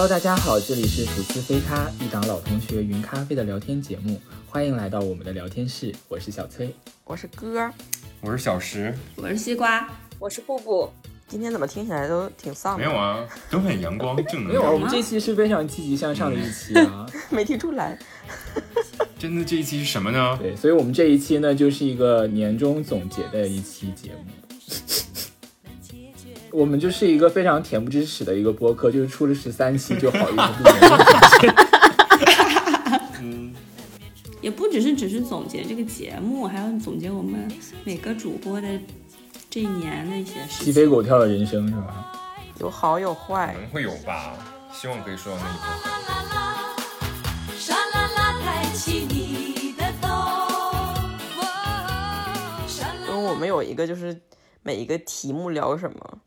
Hello，大家好，这里是吐司飞咖，一档老同学云咖啡的聊天节目，欢迎来到我们的聊天室，我是小崔。我是哥，我是小石，我是西瓜，我是布布。今天怎么听起来都挺丧的？没有啊，都很阳光正能没有啊，我。们这期是非常积极向上的一期啊。没听出来。真的这一期是什么呢？对，所以我们这一期呢，就是一个年终总结的一期节目。我们就是一个非常恬不知耻的一个播客，就是出了十三期就好意思录年终总结。嗯，也不只是只是总结这个节目，还要总结我们每个主播的这一年的一些事情。鸡飞狗跳的人生是吧？有好有坏可坏，能会有吧，希望可以说到那一部分。沙啦啦，抬起你的头。沙啦因为我们有一个就是每一个题目聊什么，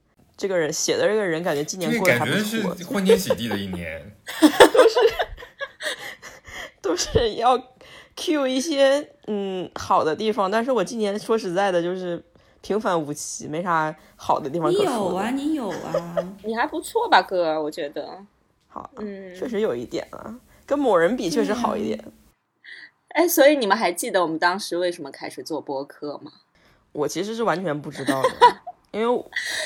这个人写的这个人感觉今年过得还不感觉是错，欢天喜地的一年，都是都是要 Q 一些嗯好的地方，但是我今年说实在的，就是平凡无奇，没啥好的地方你可说的。有啊，你有啊，你还不错吧，哥？我觉得，好，嗯，确实有一点啊，跟某人比确实好一点。哎，所以你们还记得我们当时为什么开始做播客吗？我其实是完全不知道的，因为我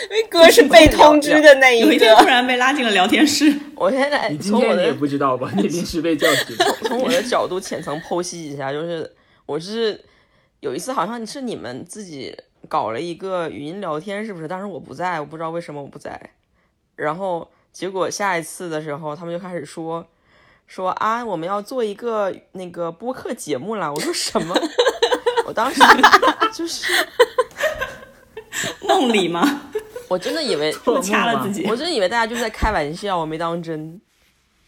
因为哥是被通知的那有一一天突。然被拉进了聊天室。我现在你今从我的天也不知道吧？你临时被叫去。从我的角度浅层剖析一下，就是我是有一次好像是你们自己搞了一个语音聊天，是不是？当时我不在，我不知道为什么我不在。然后结果下一次的时候，他们就开始说说啊，我们要做一个那个播客节目了。我说什么？我当时就是 梦里吗？我真的以为 掐了自己我。真的以为大家就是在开玩笑，我没当真。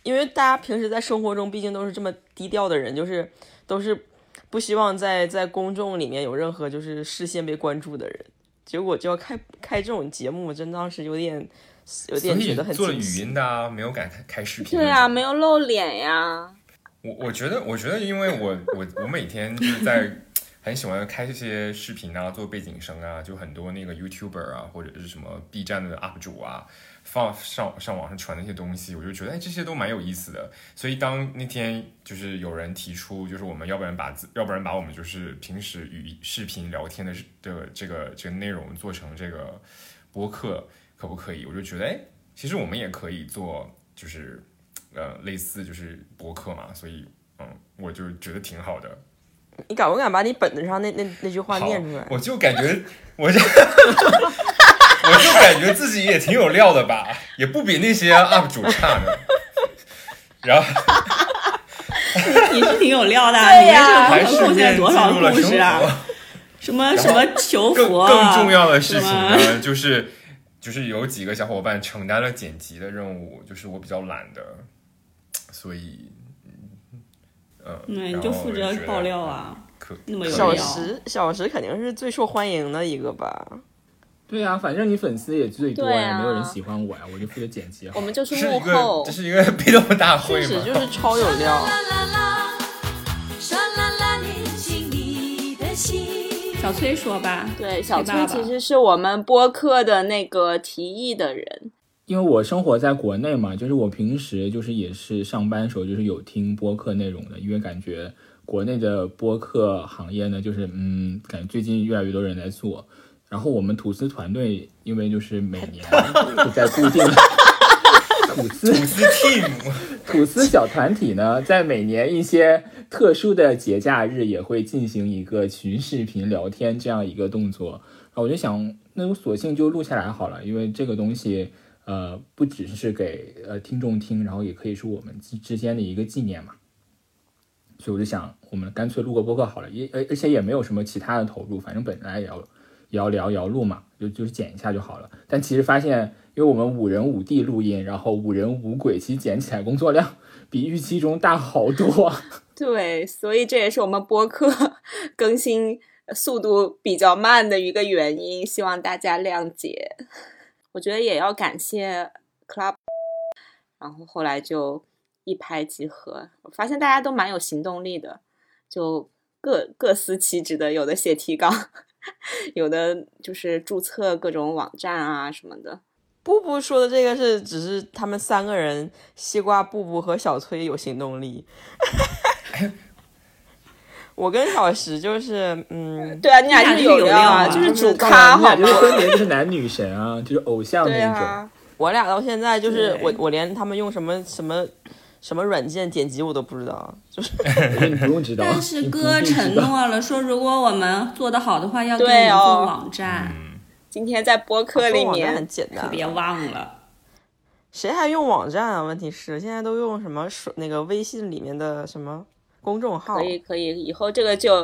因为大家平时在生活中毕竟都是这么低调的人，就是都是不希望在在公众里面有任何就是视线被关注的人。结果就要开开这种节目，我真当时有点有点觉得很做了语音的啊，没有敢开开视频。对啊，没有露脸呀。我我觉得，我觉得，因为我我我每天就是在很喜欢开这些视频啊，做背景声啊，就很多那个 YouTuber 啊，或者是什么 B 站的 UP 主啊，放上上网上传那些东西，我就觉得哎，这些都蛮有意思的。所以当那天就是有人提出，就是我们要不然把自，要不然把我们就是平时语视频聊天的的这个这个内容做成这个播客，可不可以？我就觉得哎，其实我们也可以做，就是呃类似就是播客嘛，所以嗯，我就觉得挺好的。你敢不敢把你本子上那那那句话念出来？我就感觉我就我就感觉自己也挺有料的吧，也不比那些 UP 主差呢。然后 你是挺有料的你呀还贡献多少录了生故事啊？什么什么求更佛，更重要的事情呢，就是就是有几个小伙伴承担了剪辑的任务，就是我比较懒的，所以嗯，呃嗯，你就负责爆料啊，可那么有小料。石小石肯定是最受欢迎的一个吧？对呀、反正你粉丝也最多呀，啊没有人喜欢我呀，我就负责剪辑。我们就是幕后这，是一个被动大会嘛，确实就是超有料。小崔说吧，对，小崔其实是我们播客的那个提议的人。因为我生活在国内嘛，就是我平时就是也是上班时候就是有听播客内容的，因为感觉国内的播客行业呢，就是嗯，感觉最近越来越多人在做。然后我们吐司团队，因为就是每年就在固定的 吐司吐司 team。吐司小团体呢，在每年一些特殊的节假日也会进行一个群视频聊天这样一个动作。然后我就想，那我索性就录下来好了，因为这个东西，呃，不只是给呃听众听，然后也可以是我们之之间的一个纪念嘛。所以我就想，我们干脆录个播客好了，也而而且也没有什么其他的投入，反正本来也要也要聊也要录嘛，就就是剪一下就好了。但其实发现，因为我们五人五地录音，然后五人五轨，其实剪起来工作量比预期中大好多。对，所以这也是我们播客更新速度比较慢的一个原因，希望大家谅解。我觉得也要感谢 Club，然后后来就一拍即合，我发现大家都蛮有行动力的，就各各司其职的，有的写提纲，有的就是注册各种网站啊什么的。布布说的这个是只是他们三个人，西瓜、布布和小崔有行动力。我跟小石就是，嗯，对啊，你俩就是有料啊，就是主咖好？就是分别就是男女神啊，就是偶像那种。啊，我俩到现在就是我我连他们用什么什么什么软件点击我都不知道，就是 你不用知道。但是哥承诺了，说如果我们做的好的话，要给我对哦们做网站，今天在播客里面很简单，可别忘了。谁还用网站啊？问题是现在都用什么手那个微信里面的什么公众号可？以可以，以后这个就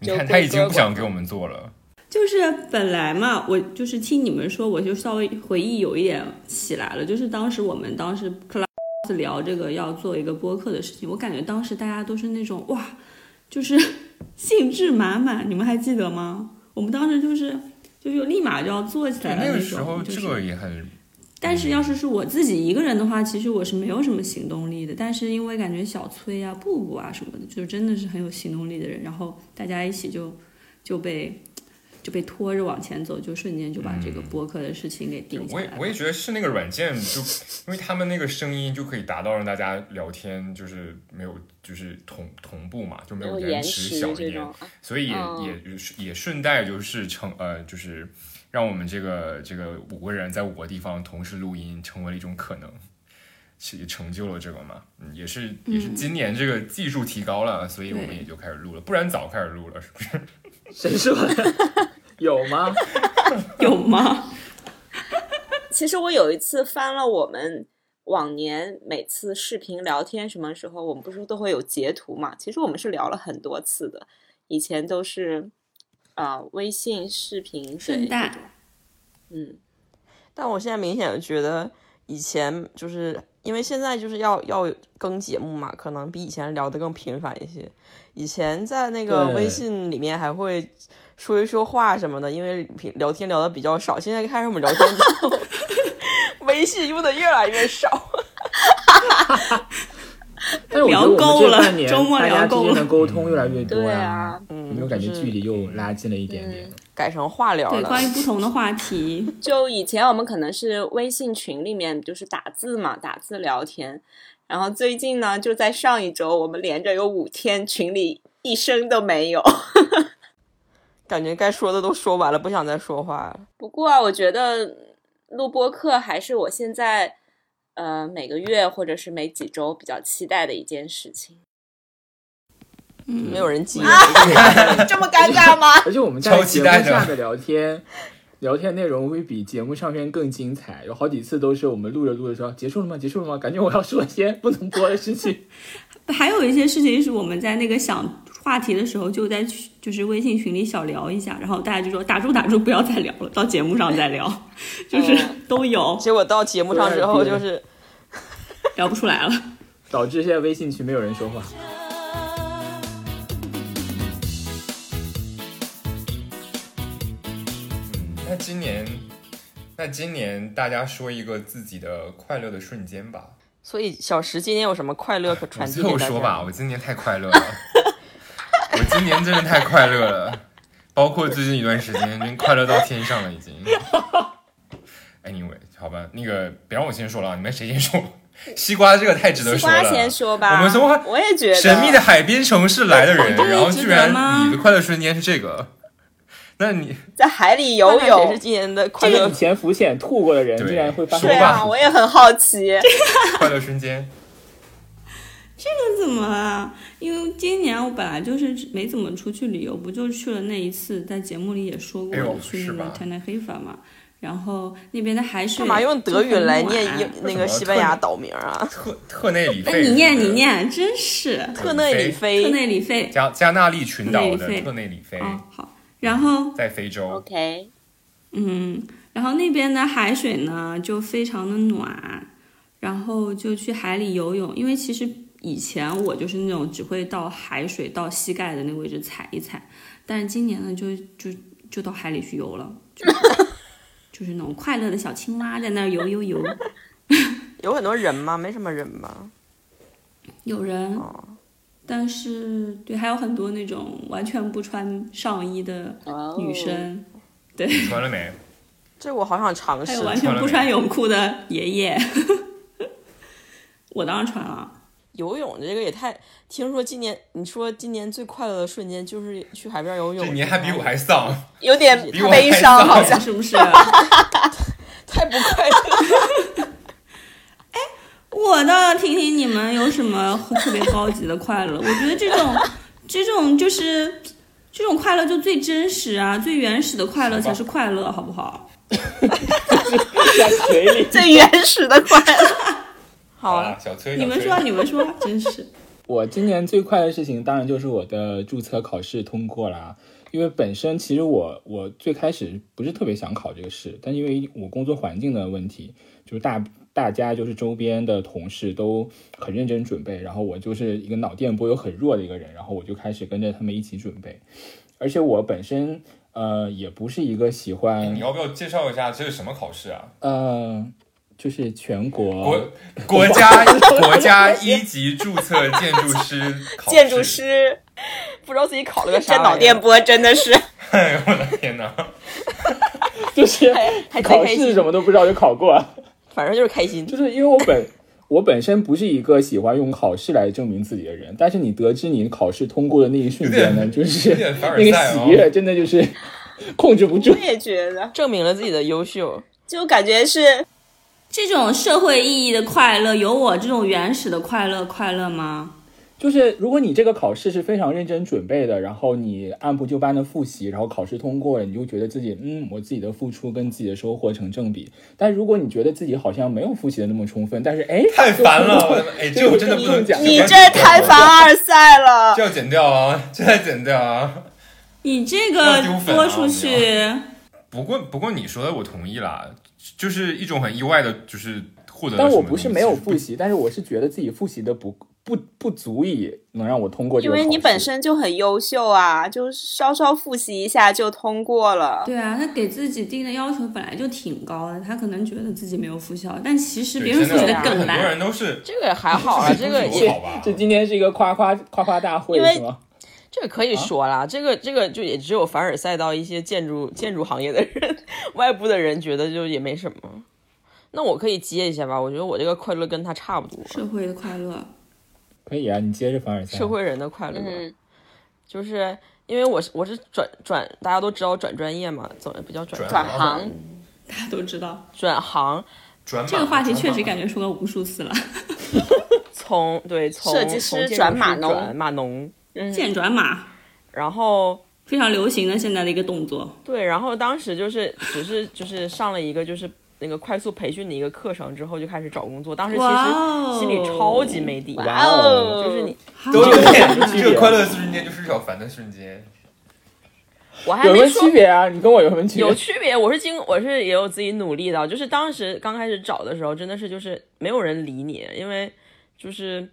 就你看他已经不想给我们做了。就是本来嘛，我就是听你们说，我就稍微回忆有一点起来了。就是当时我们当时 class 聊这个要做一个播客的事情，我感觉当时大家都是那种哇，就是兴致满满。你们还记得吗？我们当时就是就是立马就要做起，来的那个种。时候这个也很但是要是是我自己一个人的话，其实我是没有什么行动力的。但是因为感觉小崔啊、布布啊什么的，就真的是很有行动力的人，然后大家一起就就被就被拖着往前走，就瞬间就把这个播客的事情给定下来了。我也我也觉得是那个软件，就因为他们那个声音就可以达到让大家聊天就是没有就是同同步嘛，就没有延迟迟小一点，，所以也、嗯也也顺带就是成呃就是让我们这个这个五个人在五个地方同时录音，成为了一种可能。是也成就了这个嘛，嗯，也是也是今年这个技术提高了，所以我们也就开始录了，不然早开始录了，是不是？谁说的？有吗？有吗？其实我有一次翻了我们往年每次视频聊天什么时候，我们不是都会有截图嘛？其实我们是聊了很多次的，以前都是啊、呃微信视频顺带，嗯，但我现在明显的觉得，以前就是因为现在就是要要更节目嘛，可能比以前聊得更频繁一些。以前在那个微信里面还会说一说话什么的，因为平聊天聊的比较少。现在开始我们聊天之后，微信用的越来越少。聊够了周末聊够了沟通越来越多呀、对啊，有嗯，没有感觉距离又拉近了一点点？改成话聊对，了？关于不同的话题，就以前我们可能是微信群里面就是打字嘛，打字聊天，然后最近呢，就在上一周，我们连着有五天群里一声都没有。感觉该说的都说完了，不想再说话了。不过啊，我觉得录播课还是我现在呃每个月或者是每几周比较期待的一件事情。嗯，没有人接，这么尴尬吗？而且我们在超节目期待的下的聊天，聊天内容会比节目上面更精彩。有好几次都是我们录着录着说结束了吗？结束了吗？感觉我要说一些不能播的事情。还有一些事情是我们在那个想话题的时候，就在就是微信群里小聊一下，然后大家就说打住打住，不要再聊了，到节目上再聊，就是 都有结果到节目上之后就是聊不出来了。导致现在微信群没有人说话。那今年，那今年大家说一个自己的快乐的瞬间吧。所以小石今年有什么快乐可我传递最给大家？后说吧，我今年太快乐了，我今年真的太快乐了，包括最近一段时间，真快乐到天上了已经。Anyway，好吧，那个别让我先说了，你们谁先说？西瓜这个太值得西瓜说了。先说吧。我们从我也觉得神秘的海边城市来的人，然后居然你的快乐瞬间是这个，那你在海里游看看谁是。今年的快乐这个以前浮潜吐过的人，对竟然会发生对啊，我也很好奇。快乐瞬间？这个怎么了？因为今年我本来就是没怎么出去旅游，不就去了那一次，在节目里也说过哎，去那个是吧 Tenerife 嘛。然后那边的海水干嘛用德语来念那个西班牙岛名啊？特特内里哎，费，你念你念，真是特内里特菲，内里费加加纳利群岛的特内里费好。然后在非洲。OK，嗯，然后那边的海水呢就非常的暖，然后就去海里游泳。因为其实以前我就是那种只会到海水到膝盖的那个位置踩一踩，但是今年呢就就就到海里去游了，就 是就是那种快乐的小青蛙在那儿游游游，有很多人吗？没什么人吧？有人。哦但是，对，还有很多那种完全不穿上衣的哦女生，对穿了没？这我好想尝试还有。完全不穿泳裤的爷爷，我当然穿了。游泳这个也太……听说今年你说今年最快乐的瞬间就是去海边游泳，这你还比我还丧，有点悲伤，丧好像。是不是？太不快乐。我倒要听听你们有什么特别高级的快乐。我觉得这种 这种就是这种快乐就最真实啊，最原始的快乐才是快乐，好不好？在水里。最原始的快乐。好啊，小崔，你们说，你们说，真是。我今年最快的事情，当然就是我的注册考试通过啦。因为本身其实我我最开始不是特别想考这个试，但因为我工作环境的问题，就是大大家就是周边的同事都很认真准备，然后我就是一个脑电波又很弱的一个人，然后我就开始跟着他们一起准备。而且我本身呃也不是一个喜欢你要不要介绍一下这是什么考试啊？呃就是全国国国家 国家一级注册建筑师 考，建筑师，不知道自己考了个啥这。脑电波真的是 哎呦我的天哪！就是还考试什么都不知道就考过了。反正就是开心。就是因为我本 我本身不是一个喜欢用考试来证明自己的人，但是你得知你考试通过的那一瞬间呢，就是那个喜悦，真的就是 控制不住我。也觉得，证明了自己的优秀。就感觉是这种社会意义的快乐，有我这种原始的快乐快乐吗？就是如果你这个考试是非常认真准备的，然后你按部就班的复习，然后考试通过了，你就觉得自己嗯，我自己的付出跟自己的收获成正比。但如果你觉得自己好像没有复习的那么充分，但是哎，太烦了，哎，这我真的不能讲你这太凡尔赛了这。要剪掉啊，这要剪掉啊。你这个丢粉啊播出去，不过不过你说的我同意啦，就是一种很意外的，就是获得但。我不是没有复习，但是我是觉得自己复习的不不不足以能让我通过这因个因。为你本身就很优秀啊，就稍稍复习一下就通过了。对啊，他给自己定的要求本来就挺高的，他可能觉得自己没有复校，但其实别人复习真的的更很多人。都是这个还好啊，这个也不好吧？这今天是一个夸夸夸夸大会因为是吗？这个可以说啦，这个这个就也只有凡尔赛到一些建筑建筑行业的人，外部的人觉得就也没什么。那我可以接一下吧，我觉得我这个快乐跟他差不多，社会的快乐，可以啊，你接着凡尔赛。社会人的快乐，嗯，就是因为我是我是转转，大家都知道转专业嘛，怎么不叫转转行，大家都知道。转行，转这个话题确实感觉说了无数次了。从对从设计师转码农。转码农，嗯。剑转码，然后非常流行的现在的一个动作。对，然后当时就是只是就是上了一个就是那个快速培训的一个课程之后就开始找工作，当时其实哦心里超级没底，哇哦就是你都有点这个快乐的瞬间就是小烦的瞬间。我还有什么没说区别啊？你跟我有什么区别？有区别，我是经我是也有自己努力的，就是当时刚开始找的时候，真的是就是没有人理你，因为就是。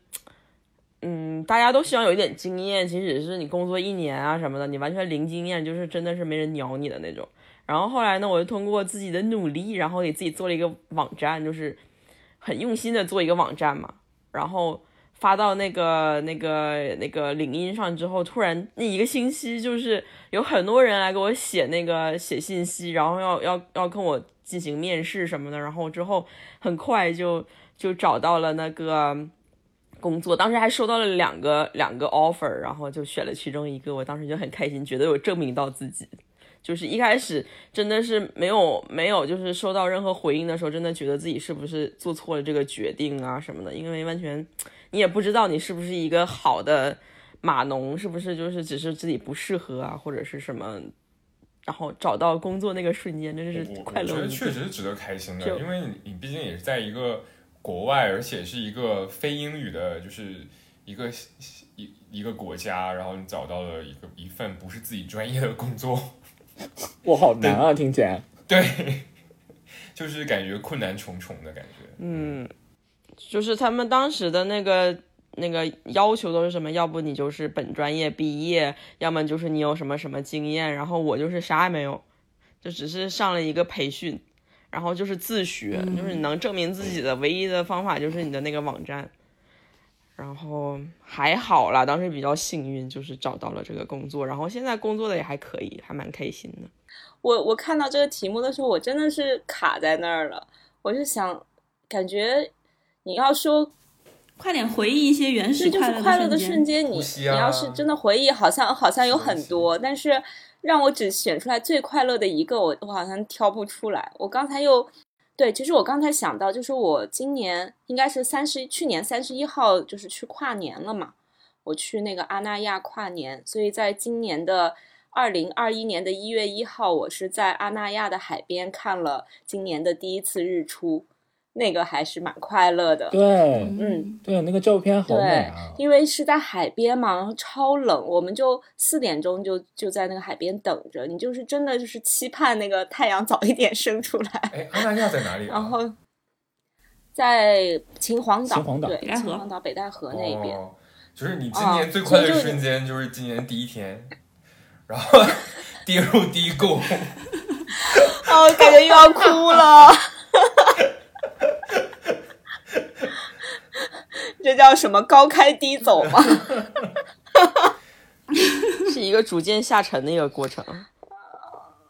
嗯，大家都希望有一点经验，即使是你工作一年啊什么的，你完全零经验，就是真的是没人鸟你的那种。然后后来呢，我就通过自己的努力，然后给自己做了一个网站，就是很用心的做一个网站嘛。然后发到那个那个那个领英上之后，突然那一个星期就是有很多人来给我写那个写信息，然后要要要跟我进行面试什么的。然后之后很快就就找到了那个工作，当时还收到了两个两个 offer，然后就选了其中一个。我当时就很开心，觉得有证明到自己。就是一开始真的是没有没有，就是收到任何回应的时候，真的觉得自己是不是做错了这个决定啊什么的，因为完全你也不知道你是不是一个好的码农，是不是就是只是自己不适合啊，或者是什么。然后找到工作那个瞬间，真的是我快我觉得。确实值得开心的，因为你你毕竟也是在一个国外，而且是一个非英语的，就是一个一一个国家，然后你找到了一个一份不是自己专业的工作，哇，好难啊，听起来。对，就是感觉困难重重的感觉。嗯，就是他们当时的那个那个要求都是什么？要不你就是本专业毕业，要么就是你有什么什么经验。然后我就是啥也没有，就只是上了一个培训，然后就是自学，就是你能证明自己的唯一的方法就是你的那个网站。然后还好啦，当时比较幸运，就是找到了这个工作，然后现在工作的也还可以，还蛮开心的。我我看到这个题目的时候，我真的是卡在那儿了。我是想，感觉你要说快点回忆一些原始这就是快乐的瞬瞬间。你呼吸啊你要是真的回忆，好像好像有很多，但是让我只选出来最快乐的一个，我我好像挑不出来。我刚才又对，其实我刚才想到，就是我今年应该是三十，去年三十一号就是去跨年了嘛，我去那个阿那亚跨年，所以在今年的二零二一年的一月一号，我是在阿那亚的海边看了今年的第一次日出，那个还是蛮快乐的。对，嗯，对，那个照片好美！因为是在海边嘛，然后超冷，我们就四点钟就就在那个海边等着，你就是真的就是期盼那个太阳早一点升出来。哎，澳大利亚在哪里、啊？然后在秦皇岛，秦皇岛对，北戴河秦皇岛北戴河那边。哦，就是你今年最快乐的瞬间，就是今年第一天，然后 跌入低谷。哦，感觉又要哭了。这叫什么高开低走吗？是一个逐渐下沉的一个过程。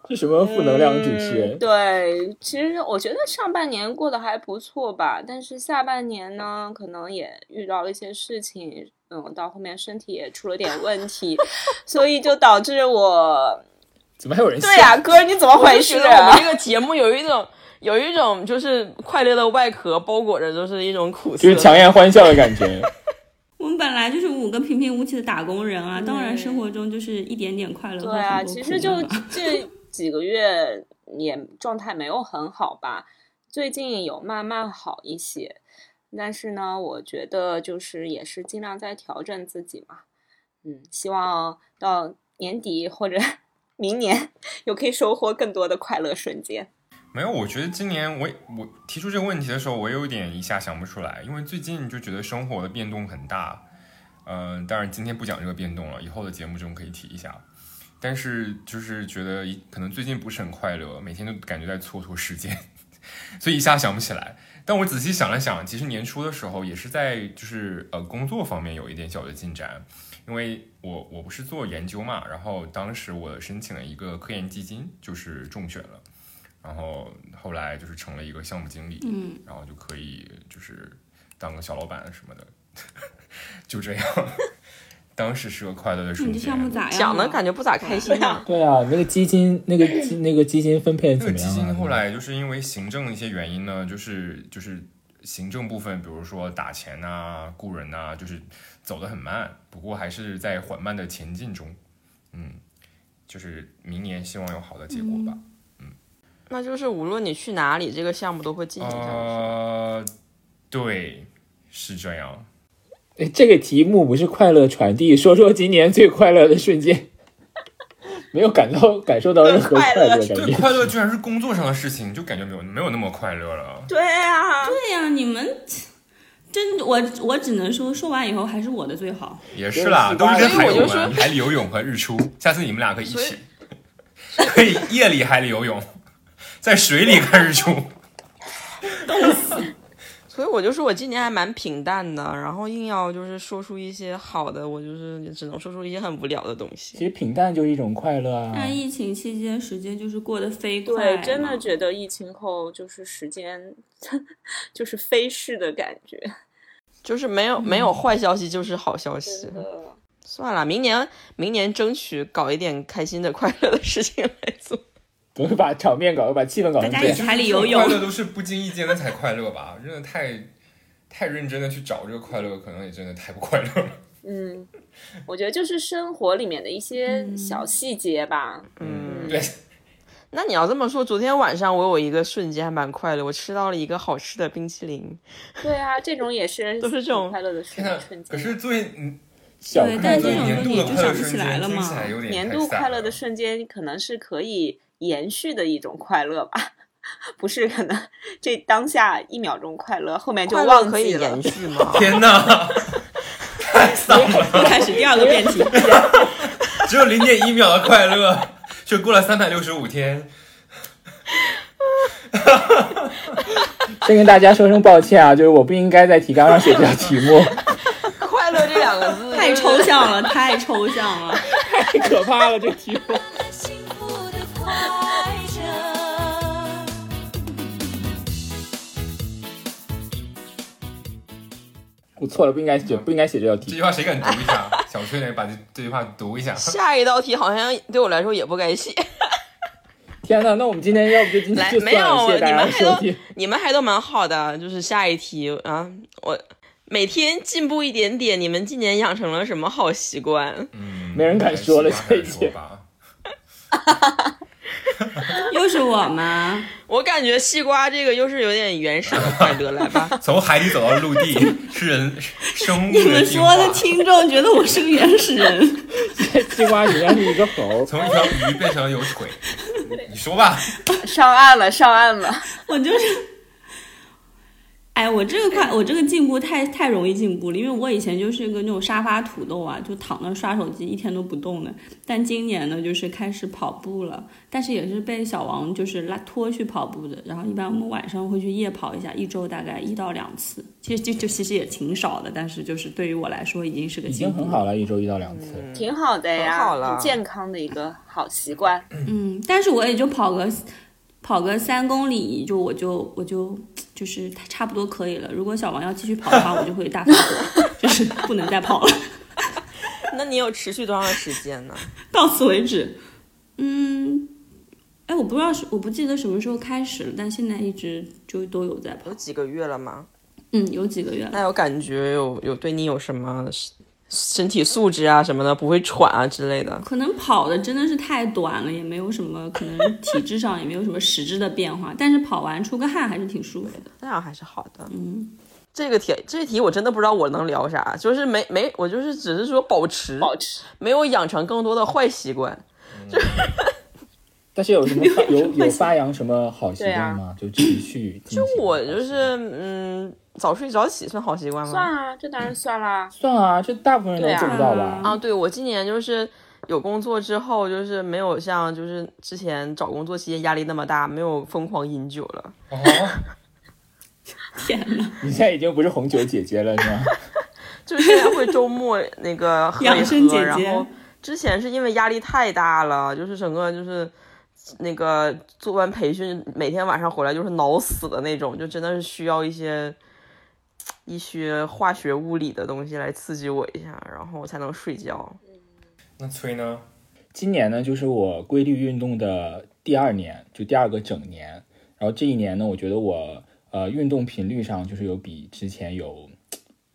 是什么负能量主持人？嗯对，其实我觉得上半年过得还不错吧，但是下半年呢，可能也遇到了一些事情，嗯，到后面身体也出了点问题，所以就导致我，怎么还有人？对呀、哥，你怎么回事我们这个节目有一种有一种就是快乐的外壳包裹着就是一种苦涩，就是强颜欢笑的感觉。我们本来就是五个平平无奇的打工人啊，当然生活中就是一点点快乐和对啊，其实就这几个月也状态没有很好吧，最近有慢慢好一些，但是呢，我觉得就是也是尽量在调整自己嘛，嗯，希望到年底或者 明年又可以收获更多的快乐瞬间。没有，我觉得今年我我提出这个问题的时候，我有点一下想不出来，因为最近就觉得生活的变动很大。嗯、当然今天不讲这个变动了，以后的节目中可以提一下。但是就是觉得可能最近不是很快乐，每天都感觉在蹉跎时间，所以一下想不起来。但我仔细想了想，其实年初的时候也是在就是呃工作方面有一点小的进展，因为我我不是做研究嘛，然后当时我申请了一个科研基金，就是中选了。然后后来就是成了一个项目经理，嗯，然后就可以就是当个小老板什么的，就这样。当时是个快乐的瞬间。你这项目咋样啊？讲的感觉不咋开心啊。对啊，那个基金，那个那个基金分配怎这个基么样啊？金后来就是因为行政的一些原因呢，就是就是行政部分，比如说打钱呐、雇人呐、就是走得很慢，不过还是在缓慢的前进中。嗯，就是明年希望有好的结果吧。那就是无论你去哪里，这个项目都会进行下去。呃，对，是这样。诶这个题目不是快乐传递，说说今年最快乐的瞬间，没有感到感受到任何快乐感对，快乐居然是工作上的事情，就感觉没有没有那么快乐了。对啊，对呀、你们真我我只能说，说完以后还是我的最好。也是啦，都是跟海友所以我就说们海里游泳和日出，下次你们俩可以一起，可以夜里海里游泳，在水里看日出。所以我就说我今年还蛮平淡的，然后硬要就是说出一些好的，我就是只能说出一些很无聊的东西。其实平淡就是一种快乐啊。但疫情期间时间就是过得飞快对，真的觉得疫情后就是时间 就是飞逝的感觉。就是没有没有坏消息，就是好消息。算了，明年明年争取搞一点开心的、快乐的事情来做。不会把场面搞，把气氛搞成这样。大家一起海里游泳快乐都是不经意间的才快乐吧？真的太太认真的去找这个快乐，可能也真的太不快乐了。嗯，我觉得就是生活里面的一些小细节吧。嗯，对，那你要这么说，昨天晚上我有一个瞬间还蛮快乐，我吃到了一个好吃的冰淇淋。对啊，这种也是 都是这种快乐的瞬间，可。是作为嗯小对但这种东年度的西就想不起来了嘛年度快乐的瞬间，可能是可以延续的一种快乐吧，不是可能这当下一秒钟快乐，后面就忘记了可以延。续吗？天哪，太丧了！又开始第二个辩题。只有零点一秒的快乐，却过了三百六十五天。先跟大家说声抱歉啊，就是我不应该在提纲上写这道题目。快乐这两个字太抽象了，太抽象了。太可怕了，这题目。我错了，不应该写，不应该写这道题这句。话谁敢读一下？小崔来把这这句话读一下。下一道题好像对我来说也不该写。天呐，那我们今天要不就今天没有，谢谢大家你们还都的收听。你们还都蛮好的。就是下一题啊，我每天进步一点点。你们今年养成了什么好习惯？嗯，没人敢说了这一届说吧。又是我吗？我感觉西瓜这个又是有点原始的快乐，来吧。从海底走到陆地 是人生物你们说的听众觉得我是个原始人，西瓜原来是一个猴，从一条鱼变成了有腿。你说吧，上岸了，上岸了。我就是。哎，我这个快，我这个进步太太容易进步了，因为我以前就是一个那种沙发土豆啊，就躺那刷手机一天都不动的。但今年呢，就是开始跑步了，但是也是被小王就是拉拖去跑步的。然后一般我们晚上会去夜跑一下，一周大概一到两次，其实就就其实也挺少的，但是就是对于我来说已经是个已进步经很好了，一周一到两次。挺好的呀，很好了健康的一个好习惯。嗯，但是我也就跑个跑个三公里，就我就我就就是差不多可以了。如果小王要继续跑的话，我就会大发火，就是不能再跑了，那你有持续多长时间呢？到此为止。嗯，哎，我不知道是我不记得什么时候开始了，但现在一直就都有在跑有。几个月了吗？嗯，有几个月了。那有感觉有有对你有什么身体素质啊什么的，不会喘啊之类的？可能跑的真的是太短了，也没有什么，可能体质上也没有什么实质的变化，但是跑完出个汗还是挺舒服的。那样还是好的。嗯，这个题这题我真的不知道我能聊啥，就是没没我就是只是说保持，保持没有养成更多的坏习惯。但是有什么 有有发扬什么好习惯吗？就持续就我就是嗯，早睡早起算好习惯吗？算啊，这当然算啦。算啊，这大部分人都做不到吧？啊，对我今年就是有工作之后，就是没有像就是之前找工作期间压力那么大，没有疯狂饮酒了。哦，天哪！你现在已经不是红酒姐姐了，是吗？就是现在会周末那个喝一养生喝，姐姐然后之前是因为压力太大了，就是整个就是那个做完培训，每天晚上回来就是脑死的那种，就真的是需要一些一些化学物理的东西来刺激我一下，然后我才能睡觉。那崔呢？今年呢，就是我规律运动的第二年，就第二个整年。然后这一年呢，我觉得我呃运动频率上就是有比之前有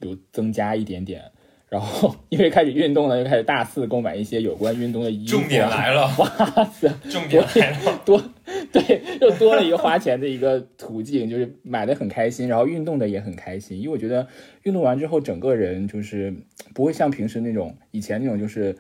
有增加一点点。然后因为开始运动呢，又开始大肆购买一些有关运动的衣服啊。重点来了，哇塞，重点来了。多 对，又多了一个花钱的一个途径，就是买的很开心，然后运动的也很开心，因为我觉得运动完之后，整个人就是不会像平时那种以前那种，就是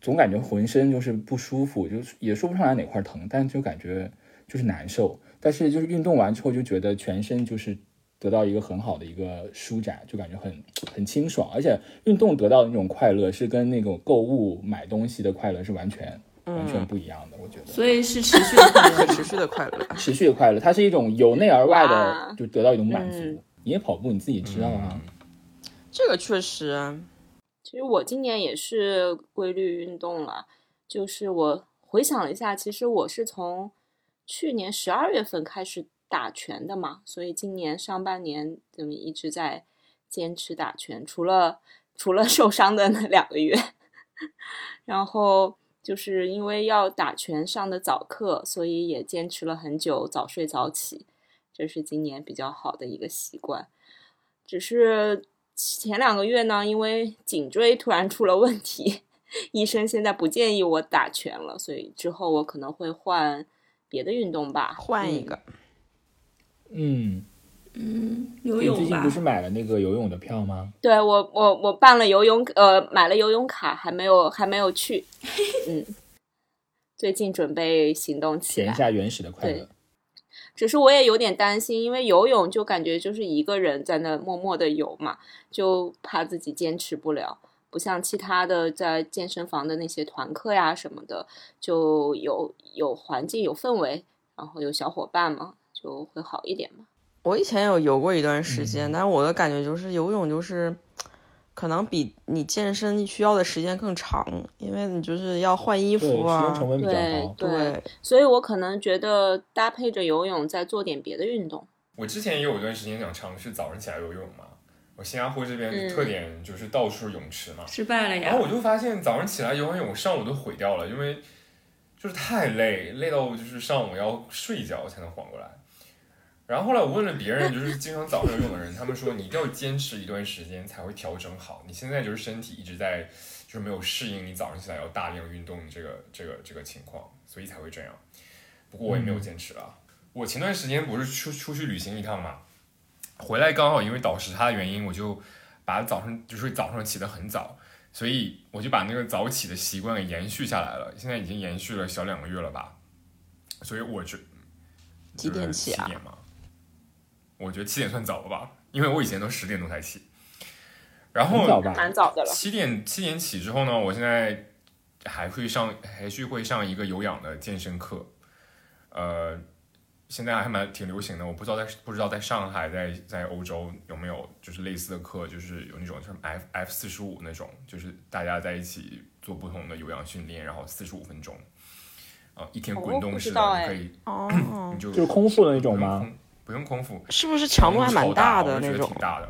总感觉浑身就是不舒服，就是也说不上来哪块疼，但就感觉就是难受。但是就是运动完之后，就觉得全身就是得到一个很好的一个舒展，就感觉很很清爽，而且运动得到的那种快乐是跟那种购物买东西的快乐是完全完全不一样的，我觉得。所以是持续的快乐。持续的快乐，持续的快乐，它是一种由内而外的，就得到一种满足。嗯你也跑步，你自己知道啊。这个确实，其实我今年也是规律运动了，就是我回想了一下，其实我是从去年十二月份开始打拳的嘛，所以今年上半年等于一直在坚持打拳，除了除了受伤的那两个月，然后就是因为要打拳上的早课，所以也坚持了很久，早睡早起，这是今年比较好的一个习惯。只是前两个月呢，因为颈椎突然出了问题，医生现在不建议我打拳了，所以之后我可能会换别的运动吧，嗯换一个。嗯，游泳吧你最近不，是买了那个游泳的票吗？对我，我我办了游泳，呃，买了游泳卡，还没有还没有去，嗯，最近准备行动起来。填一下原始的快乐对。只是我也有点担心，因为游泳就感觉就是一个人在那默默的游嘛，就怕自己坚持不了。不像其他的在健身房的那些团课呀什么的，就有有环境有氛围，然后有小伙伴嘛，就会好一点嘛。我以前有游过一段时嗯间，但是我的感觉就是游泳就是可能比你健身需要的时间更长，因为你就是要换衣服啊对。对，所以我可能觉得搭配着游泳再做点别的运动。我之前也有一段时间想尝试早上起来游泳嘛。我新加坡这边嗯特点就是到处是泳池嘛，失败了呀然后。我就发现早上起来游完泳，上午都毁掉了，因为就是太累，累到就是上午要睡觉才能缓过来。然后后来我问了别人，就是经常早上游泳的人，他们说你一定要坚持一段时间才会调整好。你现在就是身体一直在就是没有适应你早上起来要大量运动这个这个这个情况，所以才会这样。不过我也没有坚持了。我前段时间不是出出去旅行一趟嘛，回来刚好因为倒时差的原因，我就把早上就是早上起得很早，所以我就把那个早起的习惯给延续下来了。现在已经延续了小两个月了吧，所以我就几点起啊七点嘛，我觉得七点算早了吧，因为我以前都十点钟才起。然后？蛮早的了。七点七点起之后呢，我现在还会上还是会上一个有氧的健身课，呃，现在还蛮挺流行的。我不知道在不知道在上海在在欧洲有没有就是类似的课，就是有那种什么 F F 四十五那种，就是大家在一起做不同的有氧训练，然后四十五分钟，啊、一天哦滚动式的，可以哦你，就就是空腹的那种吗？空？不用空腹，是不是强度还蛮大的那种挺？大的。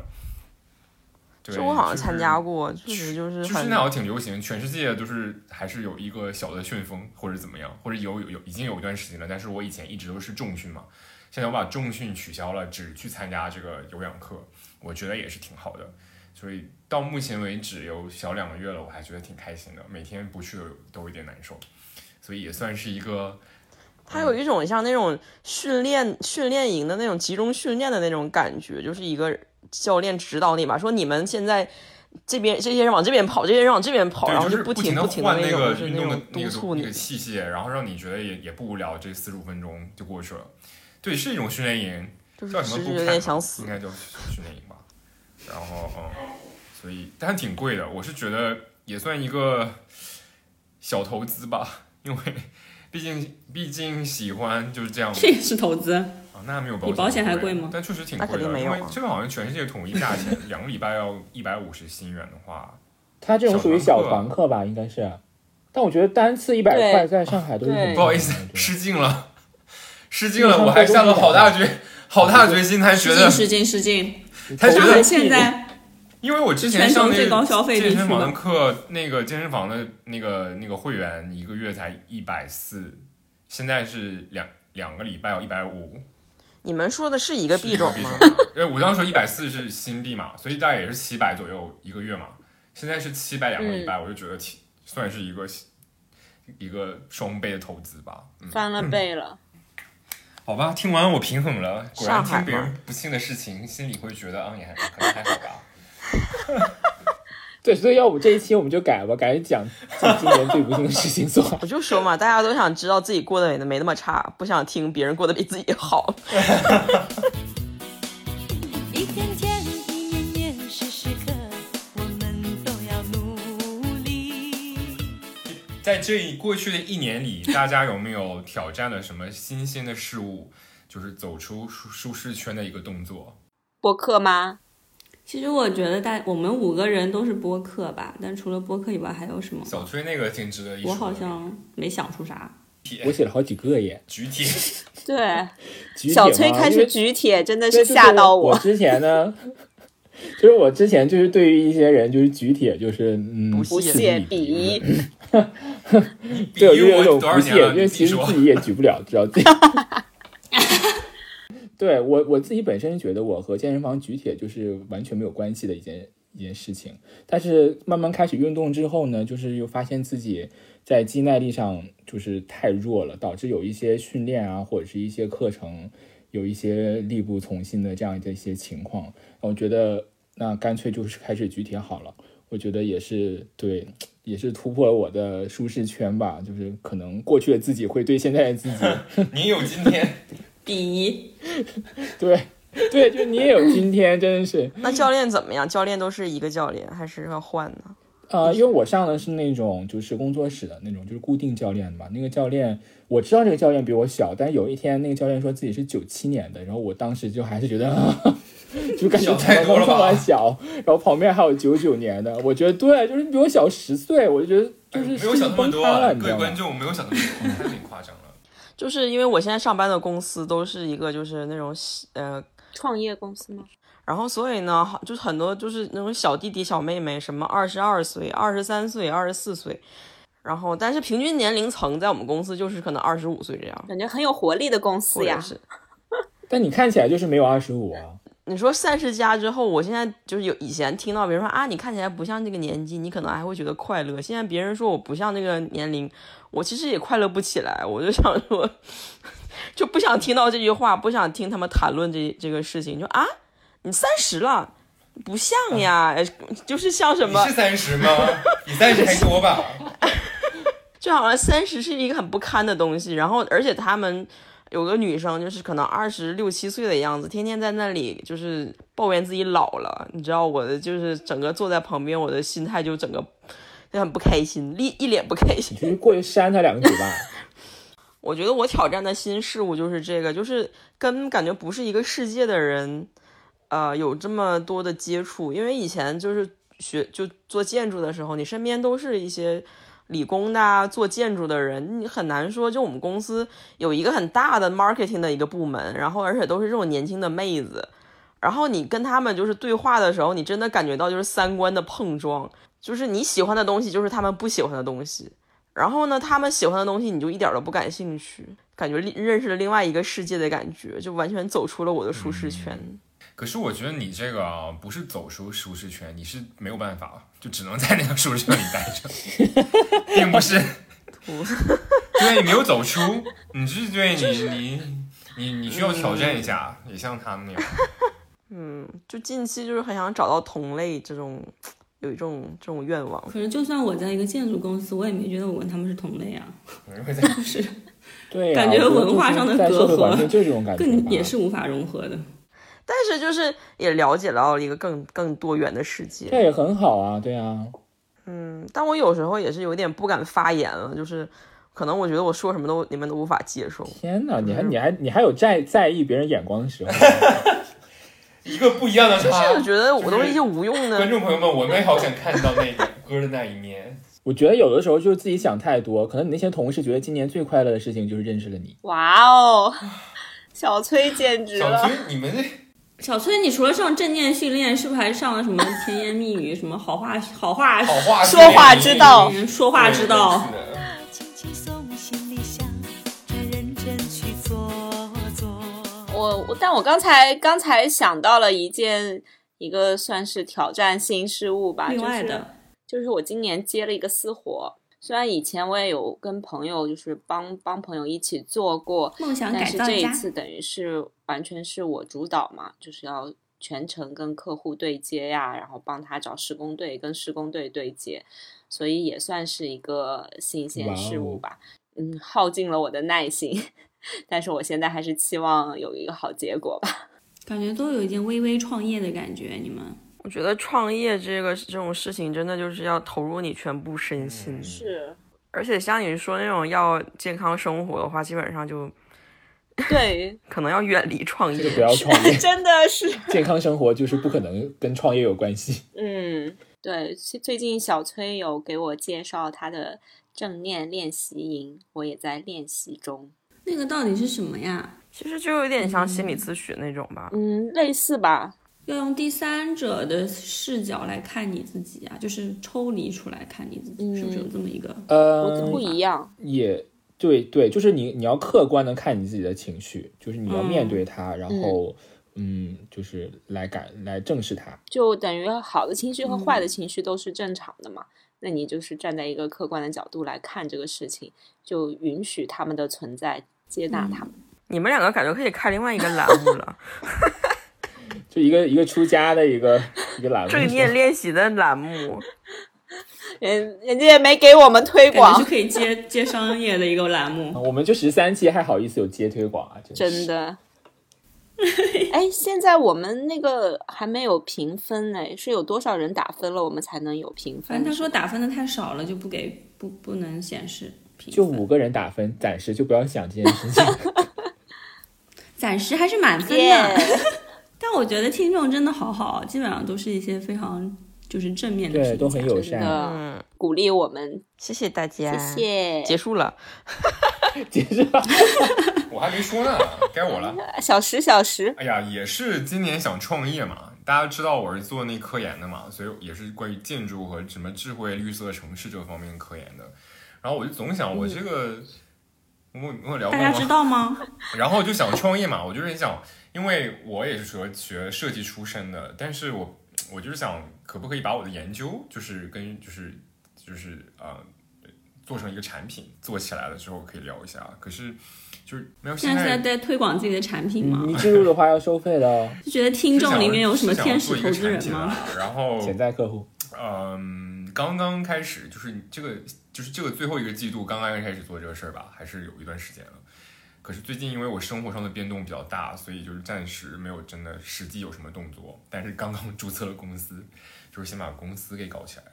对这我好像参加过，确实就是很就是那好像挺流行，全世界都是还是有一个小的旋风或者怎么样，或者有有有已经有一段时间了。但是我以前一直都是重训嘛，现在我把重训取消了，只去参加这个有氧课，我觉得也是挺好的。所以到目前为止有小两个月了，我还觉得挺开心的，每天不去都有都有点难受，所以也算是一个它有一种像那种训练训练营的那种集中训练的那种感觉，就是一个教练指导你吧，说你们现在这边这些人往这边跑，这些人往这边跑，然后就不停停不停的换那种就是个运动的种那个督促你那个。器械，然后让你觉得也也不无聊，这四十五分钟就过去了。对，是一种训练营，就是叫什么有点想死应。该叫训练营吧。然后嗯，所以但挺贵的，我是觉得也算一个小投资吧，因为毕竟毕竟喜欢就是这样这也是投资。啊，那没有保险比保险还贵贵吗但确实挺贵的，因为这个好像全世界统一价钱，两个礼拜要一百五十新元的话，它这种属于小小团团课吧，应该是。但我觉得单次一百对块在上海都是对很不好意思失敬了，失敬了，我还下了好大决好大决心才觉得失敬，失敬失敬。才觉得上海现在因为我之前上那健身房的课，那个健身房的那个那个会员一个月才一百四，现在是两两个礼拜要一百五，你们说的是一个币种吗？因为我当时说一百四是新币嘛，所以大概也是七百左右一个月嘛。现在是七百两个礼拜，嗯我就觉得挺算是一个一个双倍的投资吧。嗯，翻了倍了。好吧，听完我平衡了，果然听别人不幸的事情，心里会觉得啊，也还可能还好吧。对，所以要不这一期我们就改吧，改讲讲今年最不幸的事情做。我就说嘛，大家都想知道自己过得没没那么差，不想听别人过得比自己好。一天天，一年年，时时刻，我们都要努力。在这一过去的一年里，大家有没有挑战了什么新鲜的事物？就是走出舒舒适圈的一个动作。播客吗？其实我觉得大我们五个人都是播客吧，但除了播客以外还有什么？小崔那个挺值得一说。我好像没想出啥。我写了好几个耶，举铁，对，小崔开始举铁，真的是吓到我。我之前呢，就是我之前就是对于一些人就是举铁就是嗯不不屑鄙，对，我就有我种不屑？因为其实自。己也举不了，知道自己。对我我自己本身觉得我和健身房举铁就是完全没有关系的一件一件事情，但是慢慢开始运动之后呢，就是又发现自己在肌耐力上就是太弱了，导致有一些训练啊或者是一些课程有一些力不从心的这样的一些情况，我觉得那干脆就是开始举铁好了。我觉得也是对，也是突破了我的舒适圈吧。就是可能过去的自己会对现在的自己，你有今天，比 对对，就你也有今天，真的是那教练怎么样？教练都是一个教练，还是要换呢？啊、因为我上的是那种就是工作室的那种，就是固定教练嘛。那个教练我知道这个教练比我小，但是有一天那个教练说自己是九七年的，然后我当时就还是觉得，就感觉小太多了吧小，然后旁边还有九九年的，我觉得对，就是你比我小十岁，我就觉得哎就是没有想那么多了，你各？位观众没有想那么多，太有点夸张了。就是因为我现在上班的公司都是一个就是那种呃创业公司吗？然后所以呢，就是很多就是那种小弟弟小妹妹，什么二十二岁、二十三岁、二十四岁，然后但是平均年龄层在我们公司就是可能二十五岁这样，感觉很有活力的公司呀。是 但你看起来就是没有二十五啊，你说三十加之后，我现在就是有以前听到别人说啊，你看起来不像这个年纪，你可能还会觉得快乐。现在别人说我不像这个年龄，我其实也快乐不起来。我就想说，就不想听到这句话，不想听他们谈论这这个事情。就啊，你三十了，不像呀，就是像什么你是，三十吗？比三十还多吧？就好像三十是一个很不堪的东西。然后，而且他们有个女生，就是可能二十六七岁的样子，天天在那里就是抱怨自己老了。你知道我的就是整个坐在旁边，我的心态就整个就很不开心，一一脸不开心你。就过去扇她两嘴巴。我觉得我挑战的新事物就是这个，就是跟感觉不是一个世界的人，呃，有这么多的接触。因为以前就是学就做建筑的时候，你身边都是一些理工的啊，做建筑的人，你很难说。就我们公司有一个很大的 marketing 的一个部门，然后而且都是这种年轻的妹子，然后你跟他们就是对话的时候，你真的感觉到就是三观的碰撞，就是你喜欢的东西就是他们不喜欢的东西。然后呢，他们喜欢的东西你就一点都不感兴趣，感觉认识了另外一个世界的感觉，就完全走出了我的舒适圈。可是我觉得你这个啊，不是走出舒适圈，你是没有办法，就只能在那个舒适圈里待着，并不是。对你没有走出，你是对你你你你需要挑战一下，也像他们那样。嗯，就近期就是很想找到同类这种，有一种这种愿望。可是就算我在一个建筑公司，我也没觉得我跟他们是同类啊，你会在 对呀、感觉文化上的隔阂就这种感觉，更也是无法融合的。但是就是也了解到了一个更更多元的世界。这也很好啊，对啊，嗯，但我有时候也是有点不敢发言了，就是可能我觉得我说什么都你们都无法接受。天哪，你还你还你还有在在意别人眼光的时候，一个不一样的就是我。觉得我都是一些无用的观，众朋友们，我们也好想看到那个歌的那一面。我觉得有的时候就是自己想太多，可能你那些同事觉得今年最快乐的事情就是认识了你，哇哦，小崔简直了！小崔，你们这小崔，你除了上正念训练，是不是还上了什么甜言蜜语、什么好话好话好话说话之道嗯说话之道？对是的轻轻松，心里想着认真去做做。我我，但我刚才刚才想到了一件一个算是挑战新事物吧，另外的，就是就是我今年接了一个私活。虽然以前我也有跟朋友就是帮帮朋友一起做过，梦想但是这一次等于是完全是我主导嘛，就是要全程跟客户对接呀，然后帮他找施工队，跟施工队对接，所以也算是一个新鲜事物吧。嗯，耗尽了我的耐心，但是我现在还是期望有一个好结果吧。感觉都有一点微微创业的感觉。你们我觉得创业这个这种事情，真的就是要投入你全部身心。是，而且像你说那种要健康生活的话，基本上就对，可能要远离创业这个不。要创业，真的是，健康生活就是不可能跟创业有关系。嗯，对。最最近小崔有给我介绍他的正念练习营，我也在练习中。那个到底是什么呀？其实就有点像心理咨询那种吧。嗯，类似吧。要用第三者的视角来看你自己啊，就是抽离出来看你自己，是不是有这么一个？呃，不一样。也对对，就是你你要客观的看你自己的情绪，就是你要面对它，然后嗯，就是来感来正视它。就等于好的情绪和坏的情绪都是正常的嘛。那你就是站在一个客观的角度来看这个事情，就允许他们的存在，接纳他们。你们两个感觉可以开另外一个栏目了，就一个一个出家的一个一个栏目，正念练习的栏目。人人家也没给我们推广感觉是，可以接接商业的一个栏目。我们就十三期还好意思有接推广啊？真的。哎，现在我们那个还没有评分呢，是有多少人打分了，我们才能有评分？反正他说打分的太少了，就不给不不能显示评分。就五个人打分，暂时就不要想这件事情。暂时还是满分。但我觉得听众真的好好，基本上都是一些非常就是正面的评对，价，都很友善。鼓励我们，谢谢大家，谢谢。结束了。结束了，我还没说呢，该我了。小时小时，哎呀，也是今年想创业嘛，大家知道我是做那科研的嘛，所以也是关于建筑和什么智慧绿色城市这方面科研的。然后我就总想，我这个，我我有聊过大家知？道吗？然后就想创业嘛，我就是想，因为我也是学学设计出身的，但是我我就是想，可不可以把我的研究，就是跟就是就是呃，做成一个产品，做起来了之后可以聊一下。可是就是没有现在是在在在推广自己的产品吗？你进入的话要收费的哦，就觉得听众里面有什么天使投资人产品吗？然后 潜在客户。嗯，刚刚开始，就是这个，就是这个最后一个季度刚刚开始做这个事儿吧，还是有一段时间了。可是最近因为我生活上的变动比较大，所以就是暂时没有真的实际有什么动作。但是刚刚注册了公司，就是先把公司给搞起来。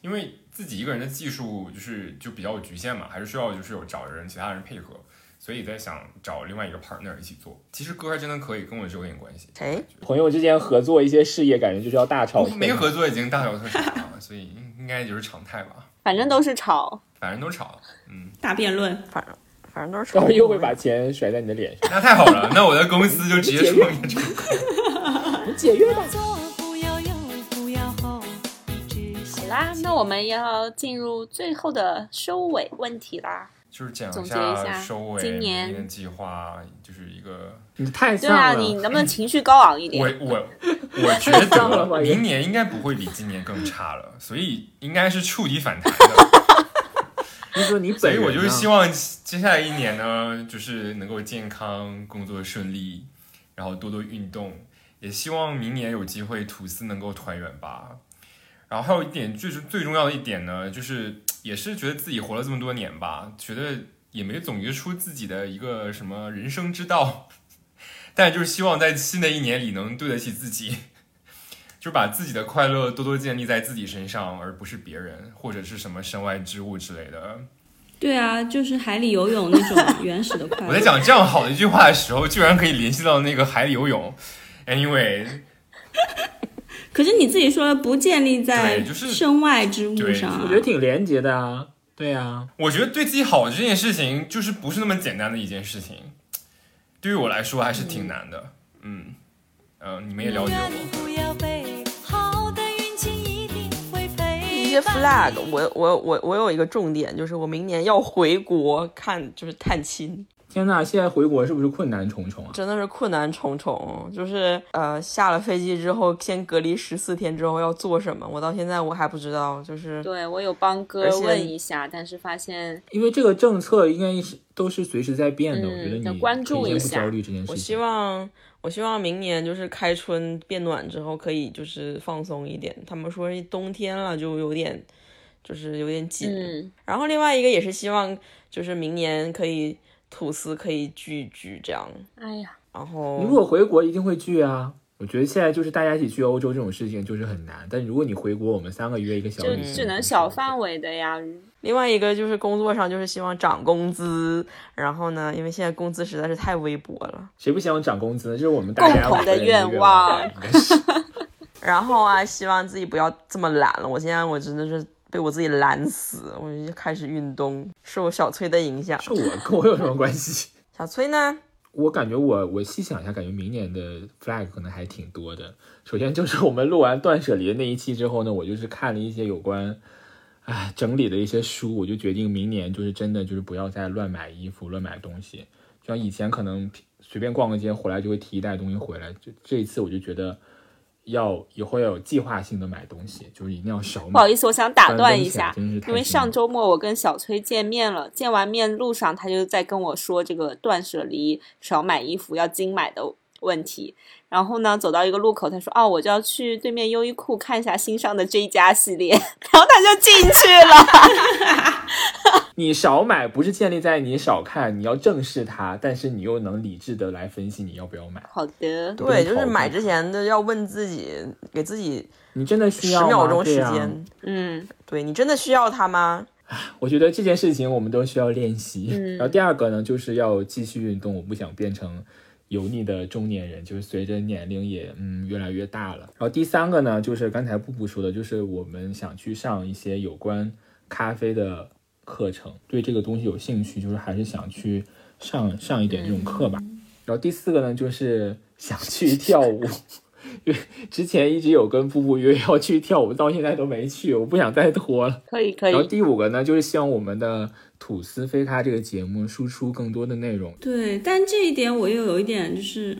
因为自己一个人的技术就是就比较有局限嘛，还是需要就是有找人其他人配合，所以在想找另外一个 partner 一起做。其实歌还真的可以，跟我是有点关系。谁？朋友之间合作一些事业，感觉就是要大吵。没合作已经大吵特吵了，所以应该就是常态吧。反正都是吵。反正都吵，嗯，大辩论，反正反正都是到时候又会把钱甩在你的脸上。那太好了，那我的公司就直接创业成功。解约不要左，不要右，不要后，只好想啦，那我们要进入最后的收尾问题啦。就是讲总结一下收尾，今年计划，就是一个你太对啊，你能不能情绪高昂一点？我我我 觉得明年应该不会比今年更差了，所以应该是触底反弹的。你说你所以我就是希望接下来一年呢，就是能够健康，工作顺利，然后多多运动，也希望明年有机会吐司能够团圆吧。然后还有一点，最最重要的一点呢，就是也是觉得自己活了这么多年吧，觉得也没总结出自己的一个什么人生之道，但就是希望在新的一年里能对得起自己，就是把自己的快乐多多建立在自己身上，而不是别人或者是什么身外之物之类的。对啊，就是海里游泳那种 原始的快乐。我在讲这样好的一句话的时候，居然可以联系到那个海里游泳。Anyway，可是你自己说了，不建立在就是身外之物上啊。我觉得挺廉洁的啊。对啊，我觉得对自己好这件事情，就是不是那么简单的一件事情。对于我来说，还是挺难的。嗯，呃，你们也了解我。不要背，好的运气一定会陪一些 flag，我我我我有一个重点，就是我明年要回国看，就是探亲，天呐，现在回国是不是困难重重啊？真的是困难重重。就是呃，下了飞机之后，先隔离十四天之后要做什么，我到现在我还不知道。就是对我有帮哥问一下，但是发现因为这个政策应该是都是随时在变的，嗯我觉得你关注一下焦虑这件事情。我希望，我希望明年就是开春变暖之后，可以就是放松一点。他们说冬天了就有点，就是有点紧。嗯，然后另外一个也是希望，就是明年可以吐司可以聚一聚这样。哎呀，然后你如果回国一定会聚啊。我觉得现在就是大家一起去欧洲这种事情就是很难，但如果你回国，我们三个约一个小就旅行，只能小范围的呀。另外一个就是工作上就是希望涨工资，然后呢，因为现在工资实在是太微薄了。谁不希望涨工资呢？这是我们大家共同的愿望 然后啊，希望自己不要这么懒了。我现在我真的是被我自己懒死，我就开始运动，受小崔的影响。是我跟我有什么关系？小崔呢？我感觉我我细想一下，感觉明年的 flag 可能还挺多的。首先就是我们录完断舍离的那一期之后呢，我就是看了一些有关，唉整理的一些书，我就决定明年就是真的就是不要再乱买衣服、乱买东西。就像以前可能随便逛个街回来就会提一袋东西回来，就这一次我就觉得要以后要有计划性的买东西，就是一定要少买。不好意思，我想打断一下因为上周末我跟小崔见面了，见完面路上他就在跟我说这个断舍离、少买衣服、要精买的问题。然后呢，走到一个路口，他说：“哦，我就要去对面优衣库看一下新上的 J 家系列。”然后他就进去了。你少买不是建立在你少看，你要正视它，但是你又能理智的来分析你要不要买。好的，对，就是买之前的要问自己，给自己你真的需要十秒钟时间。嗯，对你真的需要它吗？我觉得这件事情我们都需要练习。嗯然后第二个呢，就是要继续运动，我不想变成油腻的中年人，就是随着年龄也嗯越来越大了。然后第三个呢，就是刚才布布说的，就是我们想去上一些有关咖啡的课程，对这个东西有兴趣，就是还是想去上上一点这种课吧。然后第四个呢，就是想去跳舞。因为之前一直有跟布布约要去跳舞，到现在都没去，我不想再拖了。可以可以然后，第五个呢，就是希望我们的吐司飞咖这个节目输出更多的内容。对，但这一点我又有一点就是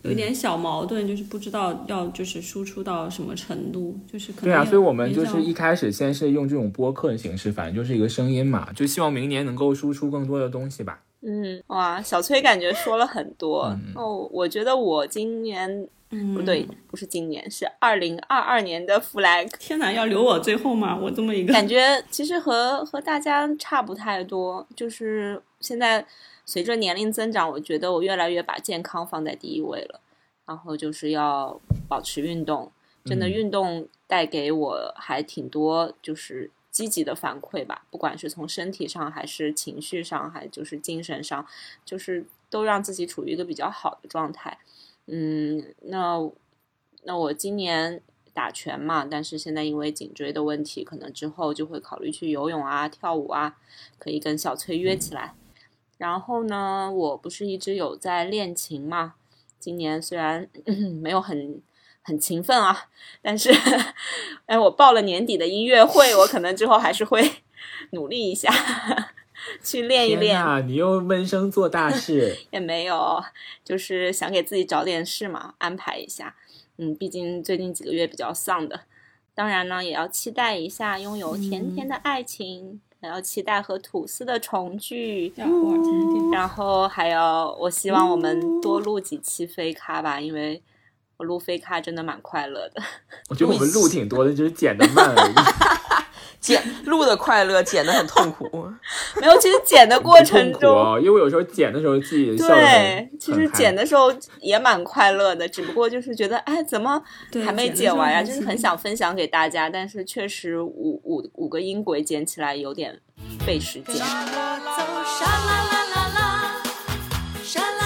有一点小矛盾，就是不知道要就是输出到什么程度，就是可能对啊，所以我们就是一开始先是用这种播客的形式，反正就是一个声音嘛，就希望明年能够输出更多的东西吧。嗯，哇，小崔感觉说了很多。嗯哦，我觉得我今年嗯不对，不是今年，是二零二二年的 flag，天哪，要留我最后吗？我这么一个感觉其实和和大家差不太多，就是现在随着年龄增长，我觉得我越来越把健康放在第一位了，然后就是要保持运动，真的嗯运动带给我还挺多就是积极的反馈吧，不管是从身体上还是情绪上，还就是精神上，就是都让自己处于一个比较好的状态。嗯，那那我今年打拳嘛，但是现在因为颈椎的问题，可能之后就会考虑去游泳啊、跳舞啊，可以跟小崔约起来。然后呢，我不是一直有在练琴嘛，今年虽然、没有很很勤奋啊，但是哎，我报了年底的音乐会，我可能之后还是会 努力一下，去练一练。啊，你又闷声做大事，也没有，就是想给自己找点事嘛，安排一下。嗯，毕竟最近几个月比较丧的，当然呢，也要期待一下拥有甜甜的爱情，还要期待和吐司的重聚。然后还有，我希望我们多录几期飞咖吧，因为我录飞咖真的蛮快乐的。我觉得我们录挺多的，就是剪的慢而已。剪 录的快乐，剪的很痛苦。没有，其实剪的过程中，哦，因为我有时候剪的时候自己笑得对，其实剪的时候也蛮快乐的，只不过就是觉得，哎，怎么对还没剪完呀？还就是很想分享给大家，但是确实五五五个音轨剪起来有点费时间。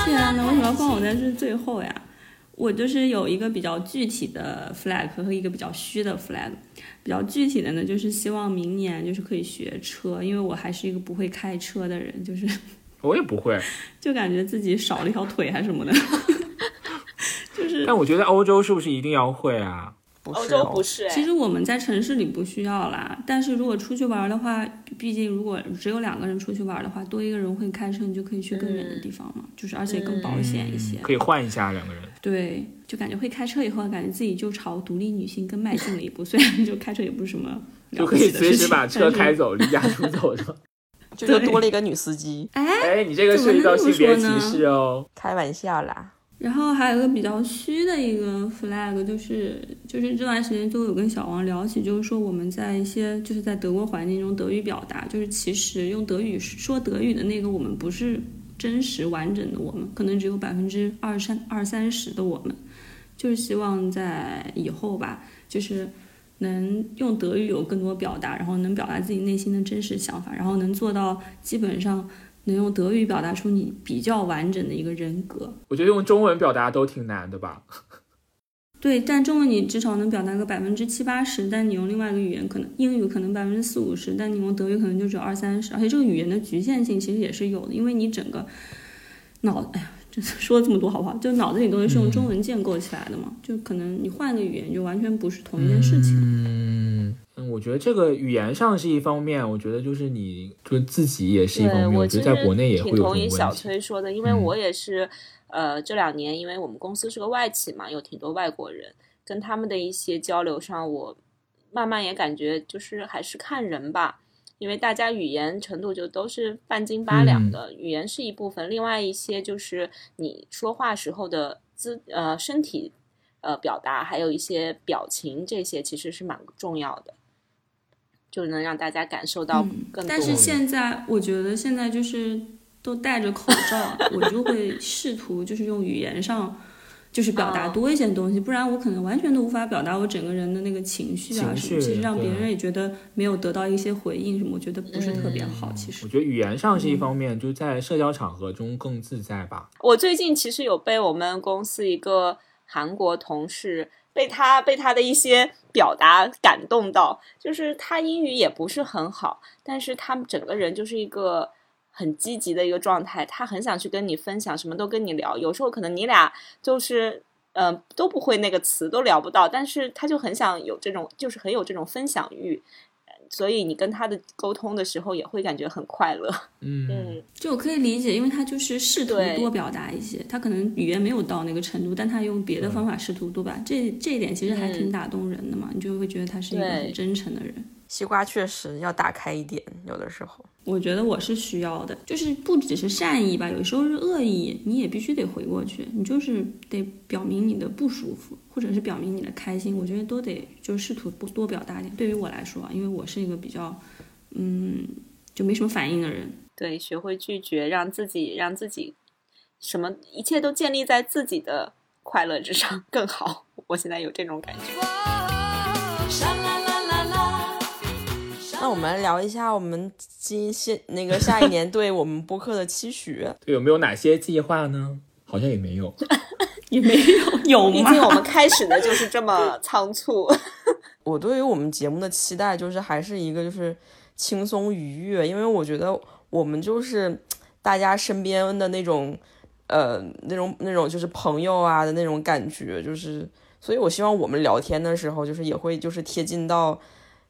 天啊，那为什么要放我在这最后呀？我就是有一个比较具体的 flag 和一个比较虚的 flag。比较具体的呢，就是希望明年就是可以学车，因为我还是一个不会开车的人，就是 我也不会，就感觉自己少了一条腿还是什么的，就是但我觉得欧洲是不是一定要会啊？欧不是哦洲不是、哎，其实我们在城市里不需要啦，但是如果出去玩的话，毕竟如果只有两个人出去玩的话，多一个人会开车，你就可以去更远的地方嘛，就是而且更保险一些。可以换一下两个人。对，就感觉会开车以后，感觉自己就朝独立女性更迈进了一步。虽然就开车也不是什么了就可以不起的事情随时把车开走，离家出走，的？就又多了一个女司机。哎，你这个涉及到性别歧视哦。开玩笑啦，然后还有一个比较虚的一个 flag，就是就是这段时间都有跟小王聊起，就是说我们在一些就是在德国环境中德语表达，就是其实用德语说德语的那个我们不是真实完整的我们，可能只有百分之二三二三十的我们，就是希望在以后吧，就是能用德语有更多表达，然后能表达自己内心的真实想法，然后能做到基本上能用德语表达出你比较完整的一个人格。我觉得用中文表达都挺难的吧？对，但中文你至少能表达个百分之七八十，但你用另外一个语言，可能英语可能百分之四五十，但你用德语可能就只有二三十，而且这个语言的局限性其实也是有的，因为你整个脑，哎呀，这说了这么多好不好？就脑子里东西是用中文建构起来的嘛，就可能你换个语言就完全不是同一件事情。嗯，嗯我觉得这个语言上是一方面，我觉得就是你就自己也是一方面，我觉得在国内也会挺有同意小。崔说的，因为嗯。我也是，呃，这两年因为我们公司是个外企嘛，有挺多外国人，跟他们的一些交流上，我慢慢也感觉就是还是看人吧，因为大家语言程度就都是半斤八两嗯。的，语言是一部分，另外一些就是你说话时候的姿呃身体呃表达，还有一些表情，这些其实是蛮重要的，就能让大家感受到嗯更多。但是现在我觉得现在就是都戴着口罩，我就会试图就是用语言上就是表达哦多一些东西，不然我可能完全都无法表达我整个人的那个情绪啊情什么，其实让别人也觉得没有得到一些回应什么，我觉得不是特别好。其实我觉得语言上嗯是一方面，就在社交场合中更自在吧。我最近其实有被我们公司一个韩国同事被他被他的一些表达感动到，就是他英语也不是很好，但是他整个人就是一个很积极的一个状态，他很想去跟你分享，什么都跟你聊。有时候可能你俩就是。嗯，都不会那个词，都聊不到，但是他就很想有这种，就是很有这种分享欲，所以你跟他的沟通的时候也会感觉很快乐。嗯，嗯，就我可以理解，因为他就是试图多表达一些，他可能语言没有到那个程度，但他用别的方法试图多表达，这这一点其实还挺打动人的嘛，你就会觉得他是一个很真诚的人。西瓜确实要打开一点，有的时候。我觉得我是需要的，就是不只是善意吧，有时候是恶意，你也必须得回过去，你就是得表明你的不舒服，或者是表明你的开心，我觉得都得就试图多多表达一点。对于我来说啊，因为我是一个比较，嗯，就没什么反应的人，对，学会拒绝，让自己让自己什么一切都建立在自己的快乐之上更好。我现在有这种感觉。那我们来聊一下我们今现那个下一年对我们播客的期许。对，有没有哪些计划呢？好像也没有。也没有有吗？毕竟我们开始的就是这么仓促。我对于我们节目的期待就是还是一个就是轻松愉悦，因为我觉得我们就是大家身边的那种呃那种那种就是朋友啊的那种感觉，就是所以我希望我们聊天的时候就是也会就是贴近到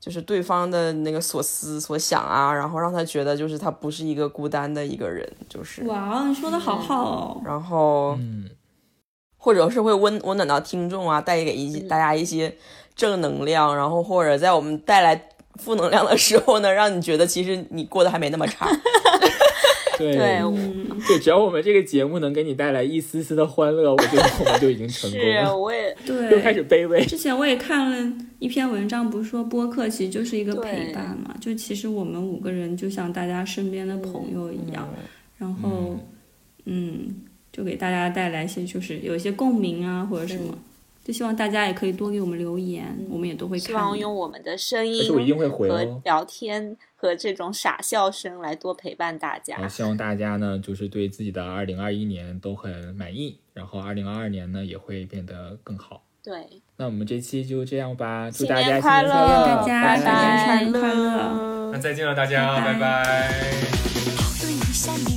就是对方的那个所思所想啊，然后让他觉得就是他不是一个孤单的一个人，就是哇哦，你说的好好哦。然后嗯，或者是会温温暖到听众啊，带给一些大家一些正能量，然后或者在我们带来负能量的时候呢，让你觉得其实你过得还没那么差。对对，嗯，对，只要我们这个节目能给你带来一丝丝的欢乐，我觉得我们就已经成功是，了。我也又开对。始卑微。之前我也看了一篇文章，不是说播客其实就是一个陪伴嘛？就其实我们五个人就像大家身边的朋友一样，然后嗯，就给大家带来一些就是有一些共鸣啊或者什么，就希望大家也可以多给我们留言，我们也都会希望。用我们的声而音且我一定会回和哦。聊天和这种傻笑声来多陪伴大家。希望大家呢，就是对自己的二零二一年都很满意，然后二零二二年呢也会变得更好。对，那我们这期就这样吧，祝大家新年快乐年乐，大家拜新拜年快乐！那再见了，大家，拜拜拜拜对一下你。